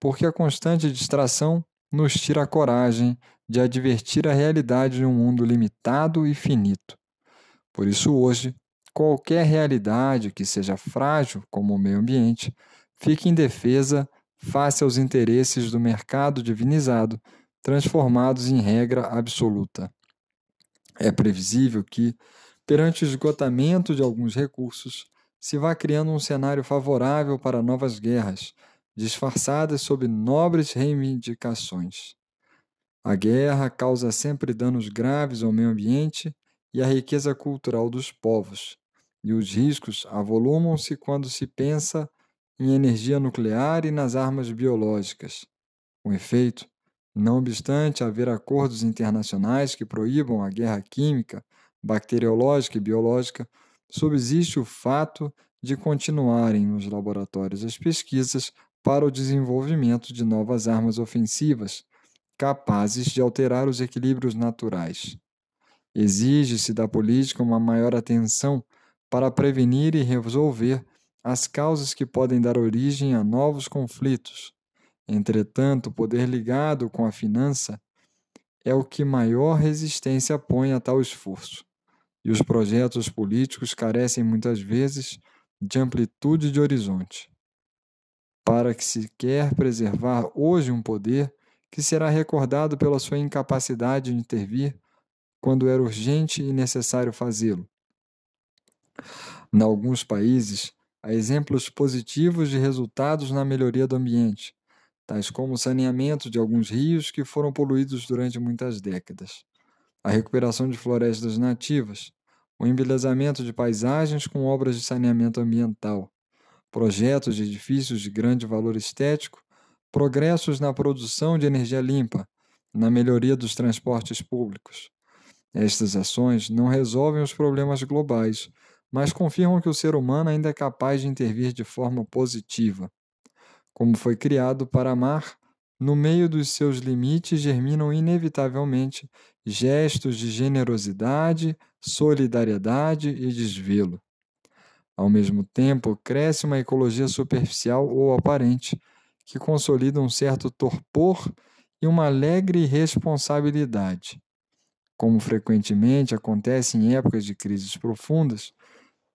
porque a constante distração nos tira a coragem de advertir a realidade de um mundo limitado e finito. Por isso, hoje, qualquer realidade que seja frágil, como o meio ambiente, fica indefesa face aos interesses do mercado divinizado, transformados em regra absoluta. É previsível que, perante o esgotamento de alguns recursos, se vá criando um cenário favorável para novas guerras, disfarçadas sob nobres reivindicações. A guerra causa sempre danos graves ao meio ambiente e à riqueza cultural dos povos, e os riscos avolumam-se quando se pensa em energia nuclear e nas armas biológicas. Com efeito, não obstante haver acordos internacionais que proíbam a guerra química, bacteriológica e biológica, subsiste o fato de continuarem nos laboratórios as pesquisas para o desenvolvimento de novas armas ofensivas capazes de alterar os equilíbrios naturais. Exige-se da política uma maior atenção para prevenir e resolver as causas que podem dar origem a novos conflitos. Entretanto, o poder ligado com a finança é o que maior resistência põe a tal esforço, e os projetos políticos carecem muitas vezes de amplitude de horizonte. Para que se quer preservar hoje um poder que será recordado pela sua incapacidade de intervir quando era urgente e necessário fazê-lo. Em alguns países, há exemplos positivos de resultados na melhoria do ambiente, tais como o saneamento de alguns rios que foram poluídos durante muitas décadas, a recuperação de florestas nativas, o embelezamento de paisagens com obras de saneamento ambiental, projetos de edifícios de grande valor estético, progressos na produção de energia limpa, na melhoria dos transportes públicos. Estas ações não resolvem os problemas globais, mas confirmam que o ser humano ainda é capaz de intervir de forma positiva. Como foi criado para amar, no meio dos seus limites germinam inevitavelmente gestos de generosidade, solidariedade e desvelo. Ao mesmo tempo, cresce uma ecologia superficial ou aparente, que consolida um certo torpor e uma alegre irresponsabilidade. Como frequentemente acontece em épocas de crises profundas,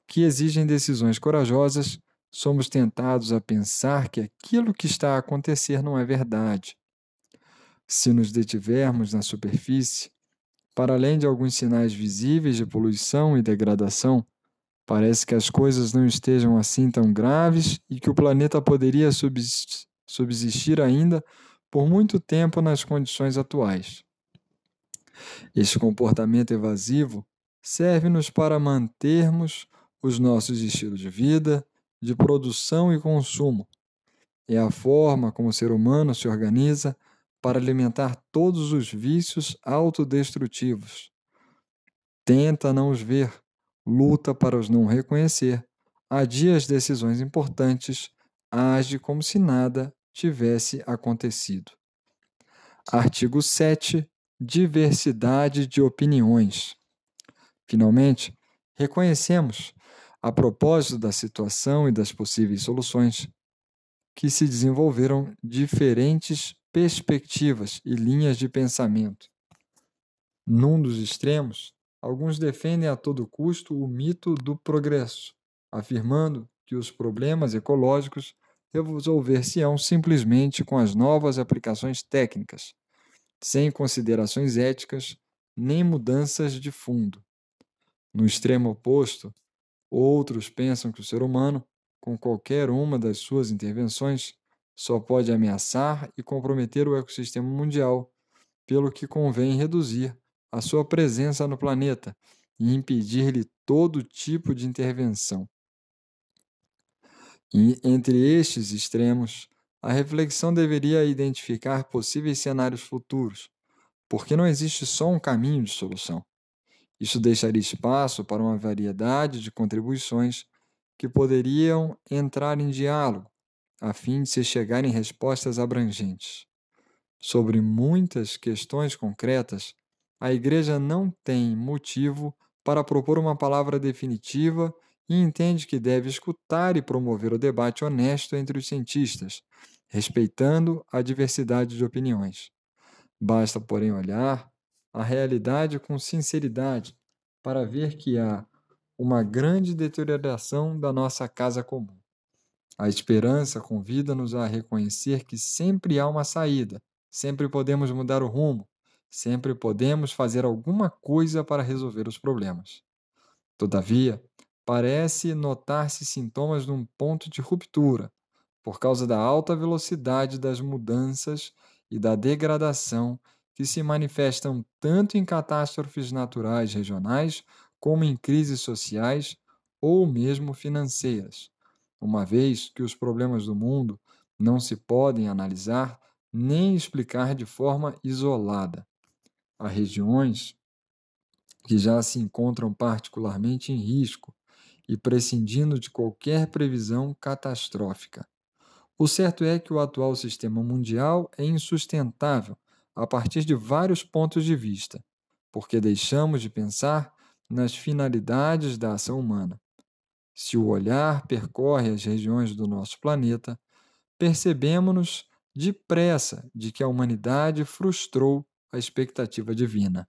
que exigem decisões corajosas, somos tentados a pensar que aquilo que está a acontecer não é verdade. Se nos detivermos na superfície, para além de alguns sinais visíveis de poluição e degradação, parece que as coisas não estejam assim tão graves e que o planeta poderia subsistir ainda por muito tempo nas condições atuais. Este comportamento evasivo serve-nos para mantermos os nossos estilos de vida, de produção e consumo. É a forma como o ser humano se organiza para alimentar todos os vícios autodestrutivos. Tenta não os ver, luta para os não reconhecer, adia as decisões importantes, age como se nada tivesse acontecido. Artigo 7. Diversidade de opiniões. Finalmente, reconhecemos a propósito da situação e das possíveis soluções, que se desenvolveram diferentes perspectivas e linhas de pensamento. Num dos extremos, alguns defendem a todo custo o mito do progresso, afirmando que os problemas ecológicos resolver-se-ão simplesmente com as novas aplicações técnicas, sem considerações éticas nem mudanças de fundo. No extremo oposto, outros pensam que o ser humano, com qualquer uma das suas intervenções, só pode ameaçar e comprometer o ecossistema mundial, pelo que convém reduzir a sua presença no planeta e impedir-lhe todo tipo de intervenção. E entre estes extremos, a reflexão deveria identificar possíveis cenários futuros, porque não existe só um caminho de solução. Isso deixaria espaço para uma variedade de contribuições que poderiam entrar em diálogo, a fim de se chegar em respostas abrangentes. Sobre muitas questões concretas, a Igreja não tem motivo para propor uma palavra definitiva e entende que deve escutar e promover o debate honesto entre os cientistas, respeitando a diversidade de opiniões. Basta, porém, olhar a realidade com sinceridade para ver que há uma grande deterioração da nossa casa comum. A esperança convida-nos a reconhecer que sempre há uma saída, sempre podemos mudar o rumo, sempre podemos fazer alguma coisa para resolver os problemas. Todavia, parece notar-se sintomas de um ponto de ruptura, por causa da alta velocidade das mudanças e da degradação que se manifestam tanto em catástrofes naturais regionais como em crises sociais ou mesmo financeiras, uma vez que os problemas do mundo não se podem analisar nem explicar de forma isolada. Há regiões que já se encontram particularmente em risco e prescindindo de qualquer previsão catastrófica. O certo é que o atual sistema mundial é insustentável a partir de vários pontos de vista, porque deixamos de pensar nas finalidades da ação humana. Se o olhar percorre as regiões do nosso planeta, percebemos-nos depressa de que a humanidade frustrou a expectativa divina.